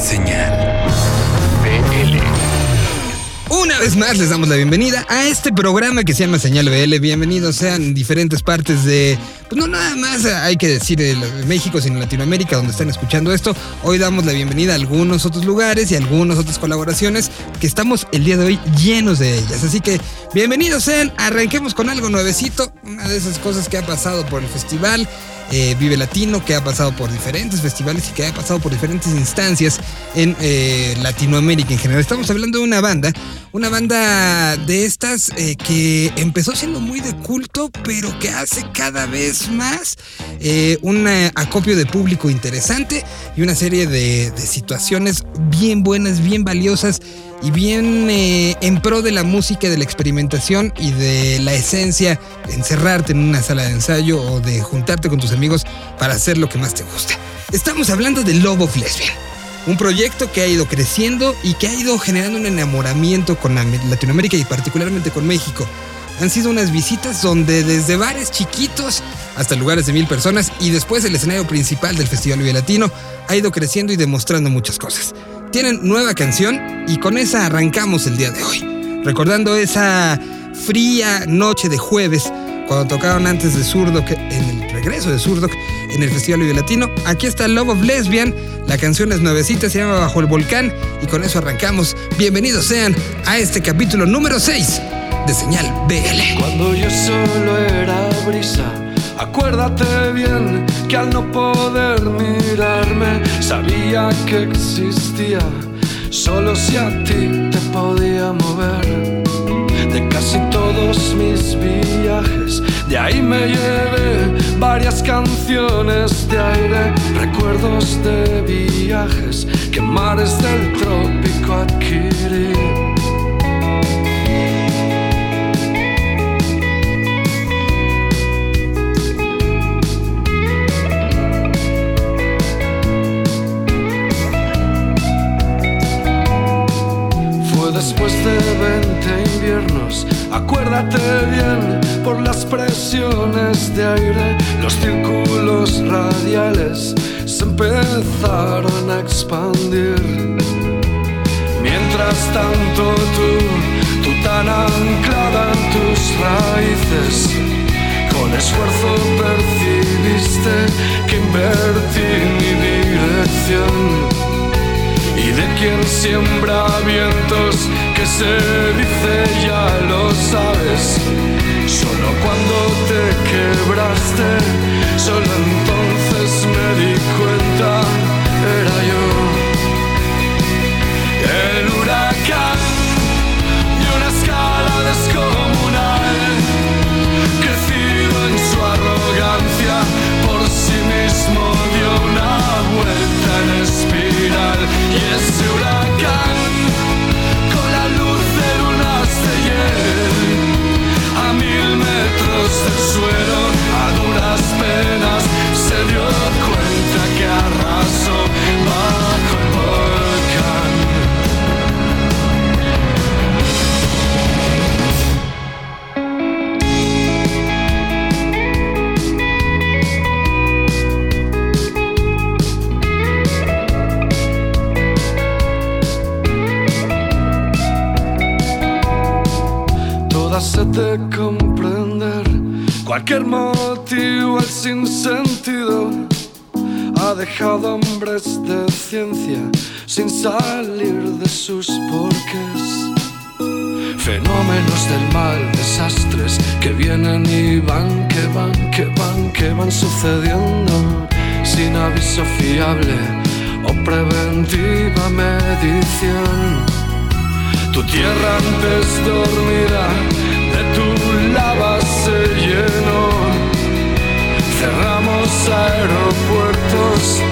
Señal BL. Una vez más les damos la bienvenida a este programa que se llama Señal BL. Bienvenidos sean diferentes partes de, pues no nada más hay que decir de México, sino Latinoamérica, donde están escuchando esto. Hoy damos la bienvenida a algunos otros lugares y algunas otras colaboraciones que estamos el día de hoy llenos de ellas. Así que bienvenidos sean, arranquemos con algo nuevecito, una de esas cosas que ha pasado por el festival. Eh, Vive Latino, que ha pasado por diferentes festivales y que ha pasado por diferentes instancias en eh, Latinoamérica en general. Estamos hablando de una banda, una banda de estas eh, que empezó siendo muy de culto, pero que hace cada vez más un acopio de público interesante y una serie de, de situaciones bien buenas, bien valiosas y bien eh, en pro de la música, de la experimentación y de la esencia de encerrarte en una sala de ensayo o de juntarte con tus amigos para hacer lo que más te gusta. Estamos hablando de Love of Lesbian. Un proyecto que ha ido creciendo y que ha ido generando un enamoramiento con Latinoamérica y particularmente con México. Han sido unas visitas donde desde bares chiquitos hasta lugares de mil personas y después el escenario principal del Festival Vive Latino ha ido creciendo y demostrando muchas cosas tienen nueva canción y con esa arrancamos el día de hoy. Recordando esa fría noche de jueves cuando tocaron antes de Surdoc, en el regreso de Surdoc en el Festival Vive Latino. Aquí está Love of Lesbian, la canción es nuevecita, se llama Bajo el Volcán y con eso arrancamos. Bienvenidos sean a este capítulo número 6 de Señal BL. Cuando yo solo era brisa Acuérdate bien que al no poder mirarme sabía que existía, solo si a ti te podía mover. De casi todos mis viajes, de ahí me llevé varias canciones de aire, recuerdos de viajes que mares del trópico adquirí. Después de 20 inviernos. Acuérdate bien por las presiones de aire, los círculos radiales se empezaron a expandir. Mientras tanto tú, tú tan anclada en tus raíces, con esfuerzo percibiste que invertí mi dirección y de quien siembra vientos que se dice ya lo sabes. Solo cuando te quebraste, solo entonces me di cuenta, de comprender cualquier motivo el sinsentido ha dejado hombres de ciencia sin salir de sus porqués. Fenómenos del mal desastres que vienen y van que van que van que van sucediendo sin aviso fiable o preventiva medición. Tu tierra antes tu lava se llenó. Cerramos aeropuertos,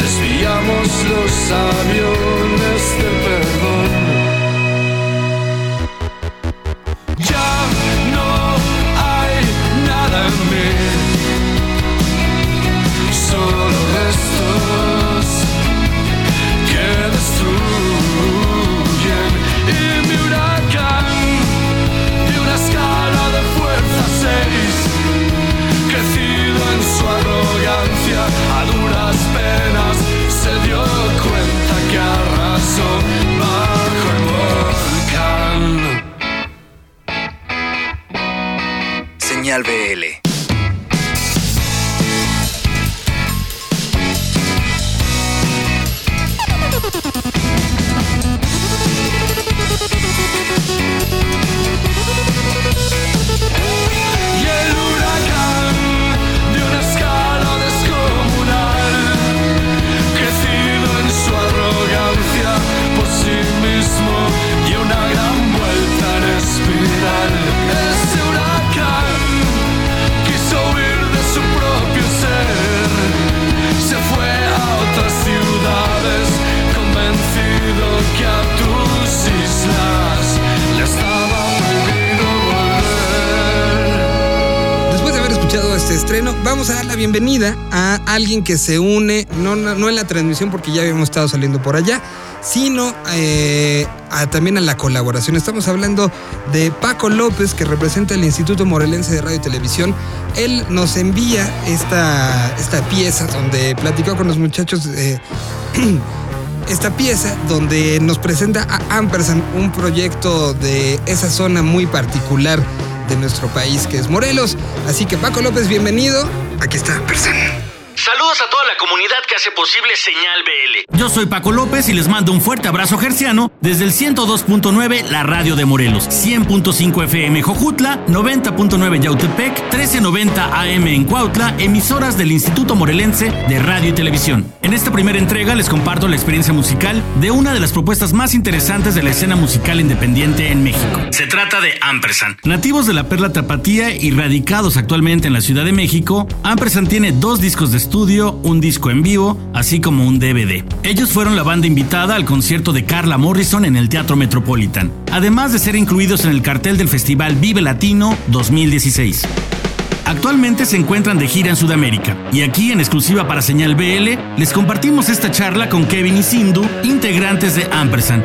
desviamos los aviones bienvenida a alguien que se une, no, no, en la transmisión porque ya habíamos estado saliendo por allá, sino eh, a- también a la colaboración. Estamos hablando de Paco López, que representa el Instituto Morelense de Radio y Televisión. Él nos envía esta, esta pieza donde platicó con los muchachos de... esta pieza donde nos presenta a Ampersand, un proyecto de esa zona muy particular de nuestro país que es Morelos. Así que Paco López, bienvenido. Aquí está Ampersand. Saludos a toda la comunidad que hace posible Señal BL. Yo soy Paco López y les mando un fuerte abrazo gerciano desde el 102.9 La Radio de Morelos, 100.5 FM Jojutla, 90.9 Yautepec, 1390 AM en Cuautla, emisoras del Instituto Morelense de Radio y Televisión. En esta primera entrega les comparto la experiencia musical de una de las propuestas más interesantes de la escena musical independiente en México. Se trata de Ampersand. Nativos de la Perla Tapatía y radicados actualmente en la Ciudad de México, Ampersand tiene dos discos de un disco en vivo, así como un DVD. Ellos fueron la banda invitada al concierto de Carla Morrison en el Teatro Metropolitan, además de ser incluidos en el cartel del Festival Vive Latino 2016. Actualmente se encuentran de gira en Sudamérica y aquí en exclusiva para Señal BL les compartimos esta charla con Kevin y Sindu, integrantes de Ampersand.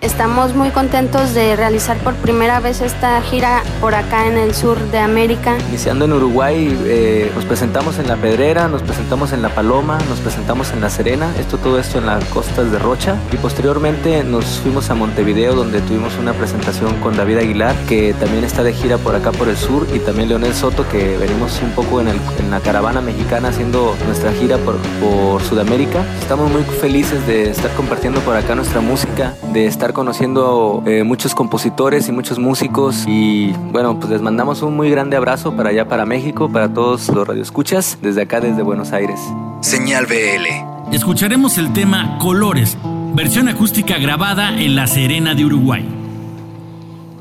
Estamos muy contentos de realizar por primera vez esta gira por acá en el sur de América. Iniciando en Uruguay, eh, nos presentamos en La Pedrera, nos presentamos en La Paloma, nos presentamos en La Serena, esto todo esto en las costas de Rocha y posteriormente nos fuimos a Montevideo donde tuvimos una presentación con David Aguilar que también está de gira por acá por el sur y también Leonel Soto que venimos un poco en, la caravana mexicana haciendo nuestra gira por Sudamérica. Estamos muy felices de estar compartiendo por acá nuestra música, de estar conociendo eh, muchos compositores y muchos músicos y bueno, pues les mandamos un muy grande abrazo para allá, para México, para todos los radioescuchas, desde acá, desde Buenos Aires. Señal BL. Escucharemos el tema Colores, versión acústica grabada en La Serena de Uruguay.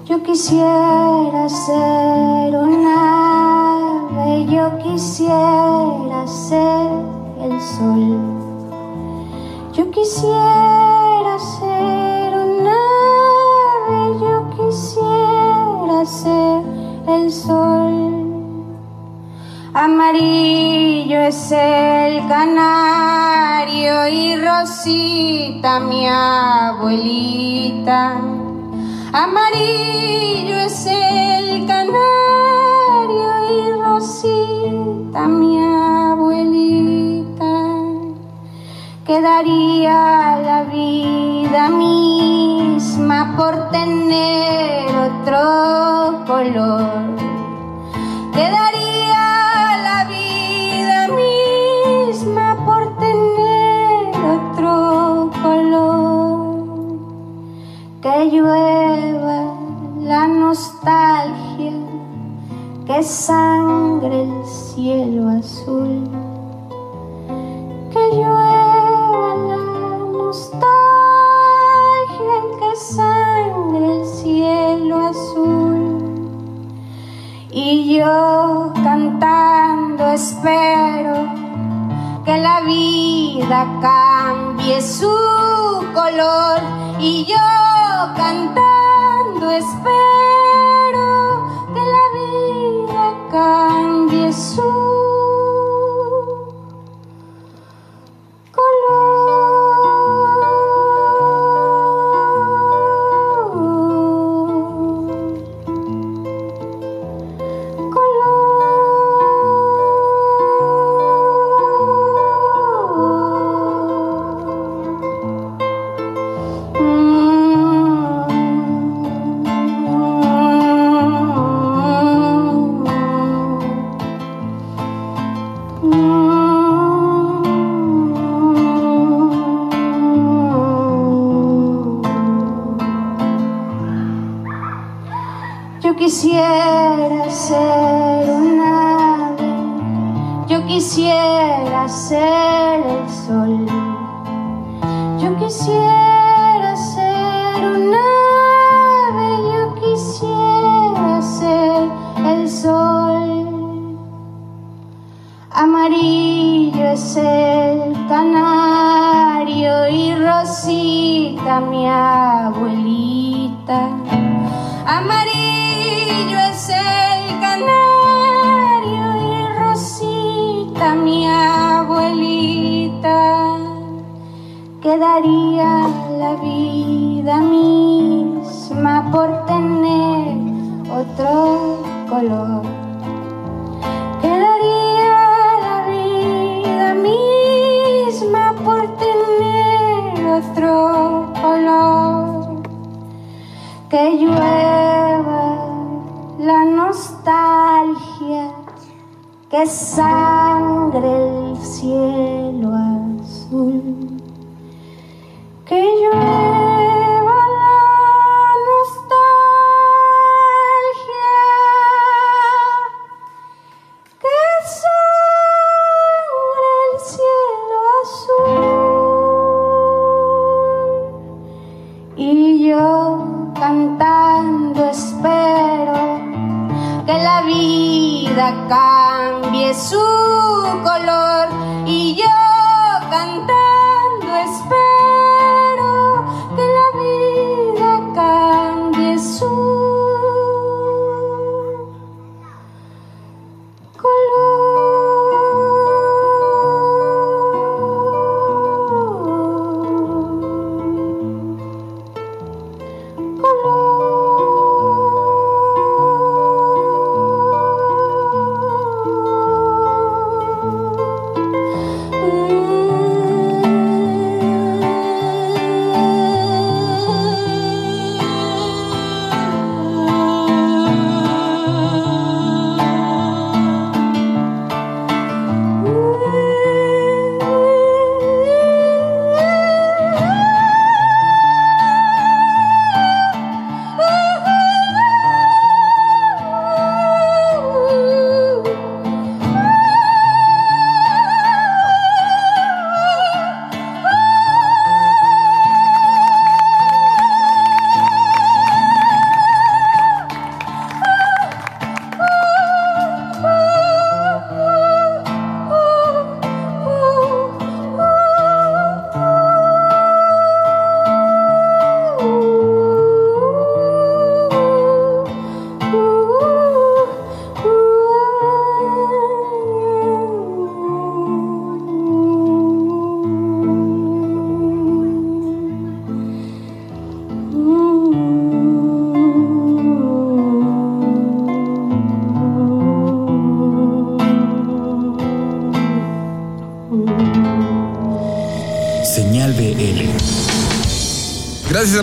Yo quisiera ser un ave, yo quisiera ser el sol. Yo quisiera el sol. Amarillo es el canario y Rosita mi abuelita. Amarillo es el canario y Rosita mi abuelita. Quedaría la vida misma por tener otro color. Ser el sol, yo quisiera Quedaría la vida misma por tener otro color. Quedaría la vida misma por tener otro color que llueva la nostalgia, que sangre el cielo azul,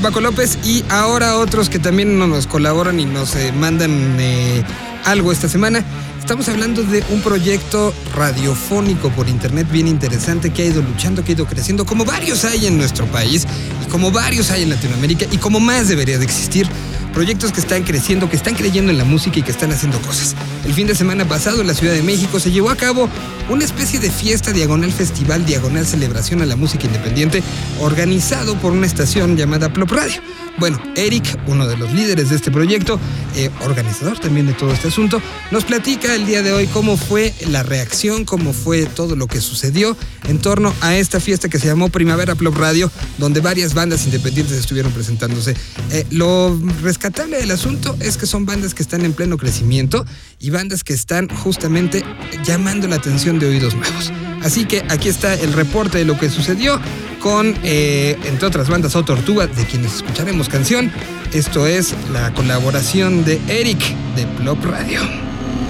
Paco López y ahora otros que también nos colaboran y nos eh, mandan eh, algo esta semana. Estamos hablando de un proyecto radiofónico por internet bien interesante que ha ido luchando, que ha ido creciendo, como varios hay en nuestro país y como varios hay en Latinoamérica y como más debería de existir. Proyectos que están creciendo, que están creyendo en la música y que están haciendo cosas. El fin de semana pasado en la Ciudad de México se llevó a cabo una especie de fiesta diagonal festival, diagonal celebración a la música independiente, organizado por una estación llamada Plop Radio. Bueno, Eric, uno de los líderes de este proyecto, eh, organizador también de todo este asunto, nos platica el día de hoy cómo fue la reacción, cómo fue todo lo que sucedió en torno a esta fiesta que se llamó Primavera Plop Radio, donde varias bandas independientes estuvieron presentándose. Eh, lo rescatable del asunto es que son bandas que están en pleno crecimiento y bandas que están justamente llamando la atención de oídos nuevos. Así que aquí está el reporte de lo que sucedió con, eh, entre otras bandas, O Tortuga, de quienes escucharemos canción. Esto es la colaboración de Eric de Plop Radio.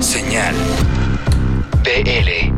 Señal BL.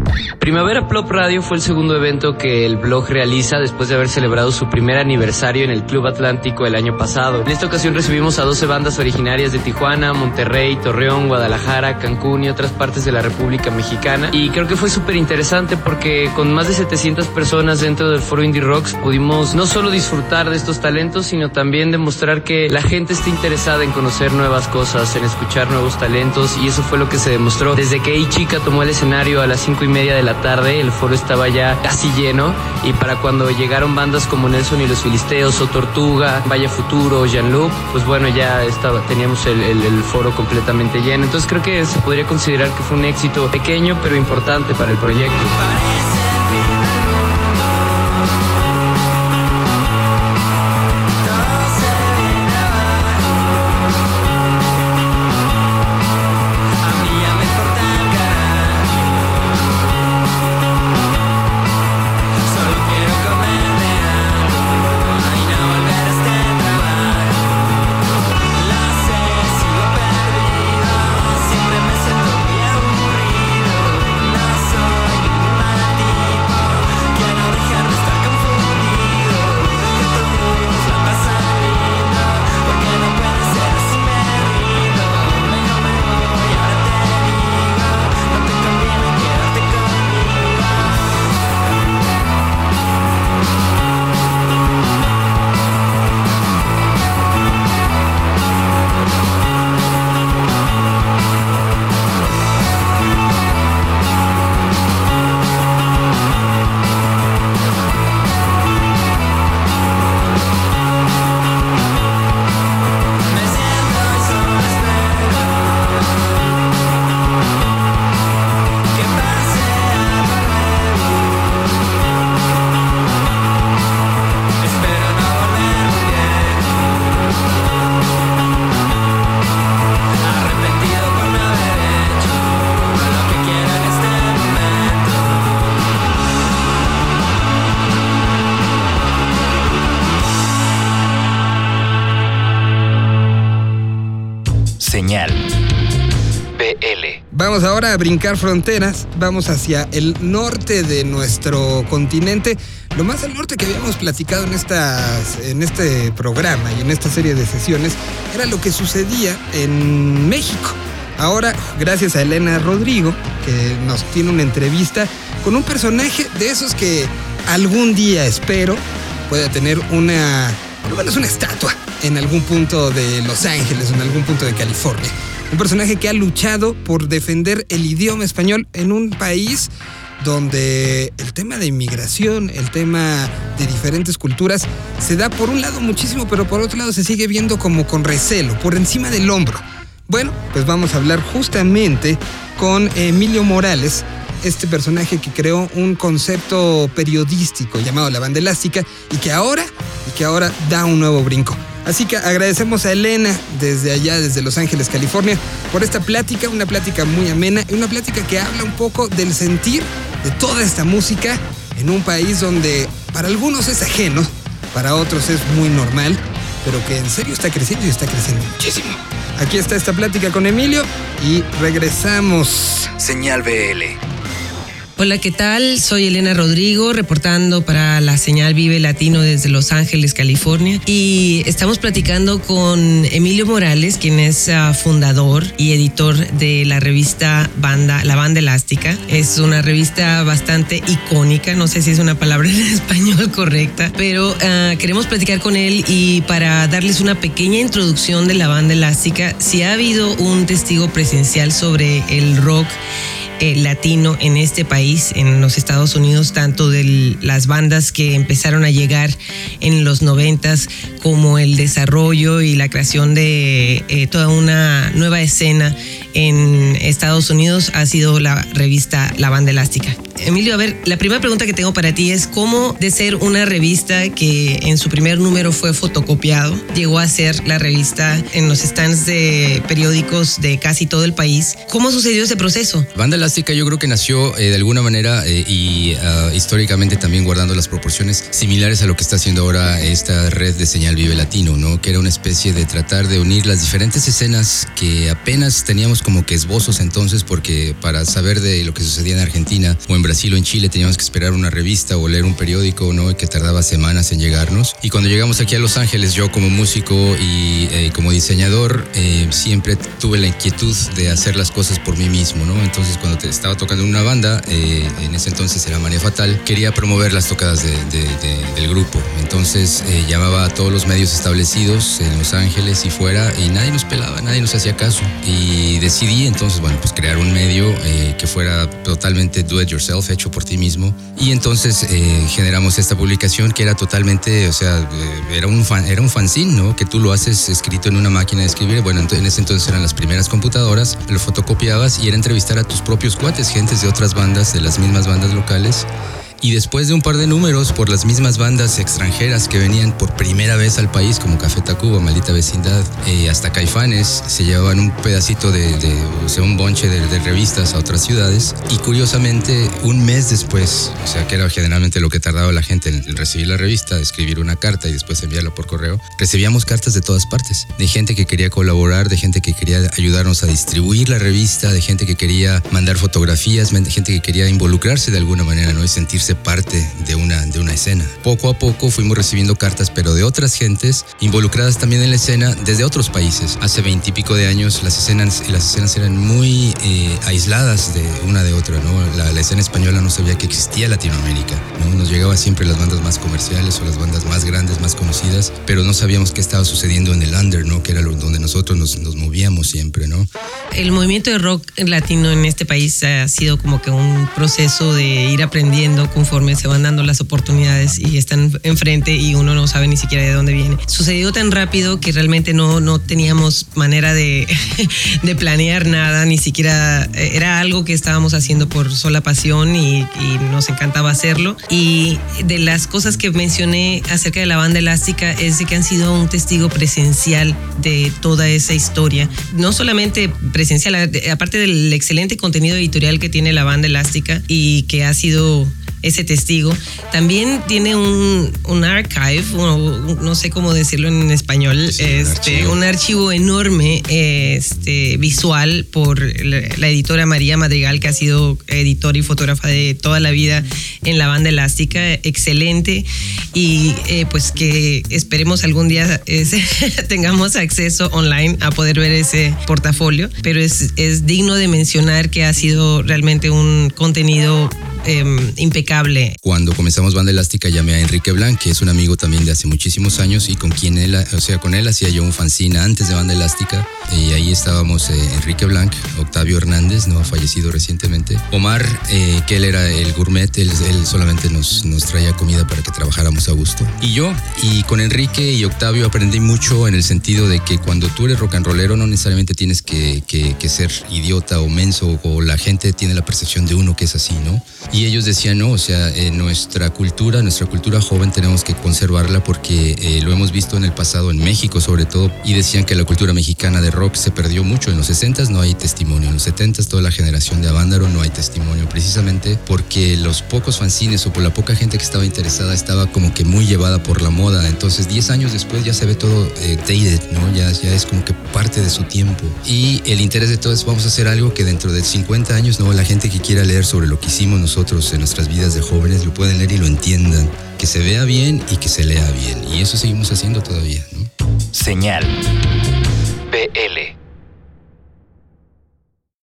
Primavera Plop Radio fue el segundo evento que el blog realiza después de haber celebrado su primer aniversario en el Club Atlántico el año pasado. En esta ocasión recibimos a 12 bandas originarias de Tijuana, Monterrey, Torreón, Guadalajara, Cancún y otras partes de la República Mexicana. Y creo que fue súper interesante porque con más de 700 personas dentro del foro Indie Rocks pudimos no solo disfrutar de estos talentos, sino también demostrar que la gente está interesada en conocer nuevas cosas, en escuchar nuevos talentos y eso fue lo que se demostró. Desde que Chica tomó el escenario a las 5 y media de la tarde, el foro estaba ya casi lleno y para cuando llegaron bandas como Nelson y los Filisteos o Tortuga, Valle Futuro, Jean-Luc, pues bueno, ya estaba, teníamos el, el foro completamente lleno. Entonces creo que se podría considerar que fue un éxito pequeño pero importante para el proyecto. Vamos ahora a brincar fronteras, vamos hacia el norte de nuestro continente, lo más al norte que habíamos platicado en, estas, en este programa y en esta serie de sesiones era lo que sucedía en México. Ahora, gracias a Elena Rodrigo, que nos tiene una entrevista con un personaje de esos que algún día espero pueda tener una, por lo una estatua en algún punto de Los Ángeles en algún punto de California. Un personaje que ha luchado por defender el idioma español en un país donde el tema de inmigración, el tema de diferentes culturas, se da por un lado muchísimo, pero por otro lado se sigue viendo como con recelo, por encima del hombro. Bueno, pues vamos a hablar justamente con Emilio Morales, este personaje que creó un concepto periodístico llamado la banda elástica y que ahora, y que ahora da un nuevo brinco. Así que agradecemos a Elena desde allá, desde Los Ángeles, California, por esta plática, una plática muy amena y una plática que habla un poco del sentir de toda esta música en un país donde para algunos es ajeno, para otros es muy normal, pero que en serio está creciendo y está creciendo muchísimo. Aquí está esta plática con Emilio y regresamos. Señal BL. Hola, ¿qué tal? Soy Elena Rodrigo, reportando para la señal Vive Latino desde Los Ángeles, California. Y estamos platicando con Emilio Morales, quien es ah, fundador y editor de la revista Banda, La Banda Elástica. Es una revista bastante icónica, no sé si es una palabra en español correcta, pero ah, queremos platicar con él y para darles una pequeña introducción de la Banda Elástica, si ha habido un testigo presencial sobre el rock eh, latino en este país, en los Estados Unidos, tanto de las bandas que empezaron a llegar en los noventas como el desarrollo y la creación de eh, toda una nueva escena en Estados Unidos ha sido la revista La Banda Elástica. Emilio, a ver, la primera pregunta que tengo para ti es cómo de ser una revista que en su primer número fue fotocopiado, llegó a ser la revista en los stands de periódicos de casi todo el país. ¿Cómo sucedió ese proceso? Banda Elástica yo creo que nació eh, de alguna manera eh, y ah, históricamente también guardando las proporciones similares a lo que está haciendo ahora esta red de señal Vive Latino, ¿no? Que era una especie de tratar de unir las diferentes escenas que apenas teníamos como que esbozos entonces porque para saber de lo que sucedía en Argentina o en Brasil o en Chile teníamos que esperar una revista o leer un periódico, ¿no? Que tardaba semanas en llegarnos. Y cuando llegamos aquí a Los Ángeles, yo como músico y eh, como diseñador, eh, siempre tuve la inquietud de hacer las cosas por mí mismo, ¿no? Entonces cuando te estaba tocando en una banda, eh, en ese entonces era María Fatal, quería promover las tocadas del grupo. Entonces llamaba a todos los medios establecidos en Los Ángeles y fuera y nadie nos pelaba, nadie nos hacía caso. Y decidí entonces, bueno, pues crear un medio que fuera totalmente do it yourself, hecho por ti mismo. Y entonces generamos esta publicación que era totalmente, o sea, era un, fan, era un fanzine, ¿no? Que tú lo haces escrito en una máquina de escribir. Bueno, en ese entonces eran las primeras computadoras, lo fotocopiabas y era entrevistar a tus propios cuates, gentes de otras bandas, de las mismas bandas locales y después de un par de números por las mismas bandas extranjeras que venían por primera vez al país, como Café Tacuba, Maldita Vecindad, eh, hasta Caifanes, se llevaban un pedacito de, o sea, un bonche de, revistas a otras ciudades. Y curiosamente, un mes después, o sea, que era generalmente lo que tardaba la gente en recibir la revista, escribir una carta y después enviarla por correo, recibíamos cartas de todas partes, de gente que quería colaborar, de gente que quería ayudarnos a distribuir la revista, de gente que quería mandar fotografías, de gente que quería involucrarse de alguna manera, ¿no? Y sentirse parte de una, de una escena. Poco a poco fuimos recibiendo cartas, pero de otras gentes involucradas también en la escena desde otros países. Hace veintipico de años las escenas, las escenas eran muy eh, aisladas de una de otra. ¿no? La, escena española no sabía que existía Latinoamérica. ¿no? Nos llegaba siempre las bandas más comerciales o las bandas más grandes, más conocidas, pero no sabíamos qué estaba sucediendo en el under, ¿no? que era donde nosotros nos, nos movíamos siempre. ¿no? El movimiento de rock latino en este país ha sido como que un proceso de ir aprendiendo conforme se van dando las oportunidades y están enfrente y uno no sabe ni siquiera de dónde viene. Sucedió tan rápido que realmente no, no teníamos manera de, de planear nada, ni siquiera eh, era algo que estábamos haciendo por sola pasión y, y nos encantaba hacerlo. Y de las cosas que mencioné acerca de la banda elástica es de que han sido un testigo presencial de toda esa historia. No solamente presencial, aparte del excelente contenido editorial que tiene la banda elástica y que ha sido ese testigo. También tiene un, un archive, no sé cómo decirlo en español, este, un, archivo. enorme este, visual por la, editora María Madrigal, que ha sido editora y fotógrafa de toda la vida en la banda elástica, excelente. Y eh, pues que esperemos algún día tengamos acceso online a poder ver ese portafolio, pero es, es digno de mencionar que ha sido realmente un contenido Em, impecable. Cuando comenzamos Banda Elástica llamé a Enrique Blanc, que es un amigo también de hace muchísimos años y con quien él, o sea, con él hacía yo un fanzine antes de Banda Elástica y ahí estábamos eh, Enrique Blanc, Octavio Hernández, no ha fallecido recientemente, Omar, eh, que él era el gourmet, él, solamente nos, nos traía comida para que trabajáramos a gusto. Y yo, y con Enrique y Octavio aprendí mucho en el sentido de que cuando tú eres rock and rollero no necesariamente tienes que, que, que ser idiota o menso o la gente tiene la percepción de uno que es así, ¿no? Y ellos decían, no, o sea, nuestra cultura, nuestra cultura joven tenemos que conservarla porque eh, lo hemos visto en el pasado, en México sobre todo, y decían que la cultura mexicana de rock se perdió mucho. En los 60s no hay testimonio, en los 70s toda la generación de Avándaro no hay testimonio, precisamente porque los pocos fanzines o por la poca gente que estaba interesada estaba como que muy llevada por la moda. Entonces 10 años después ya se ve todo eh, dated, ¿no? Ya, ya es como que parte de su tiempo. Y el interés de todo es vamos a hacer algo que dentro de 50 años, ¿no? La gente que quiera leer sobre lo que hicimos nosotros, en nuestras vidas de jóvenes lo pueden leer y lo entiendan. Que se vea bien y que se lea bien. Y eso seguimos haciendo todavía. Señal. BL.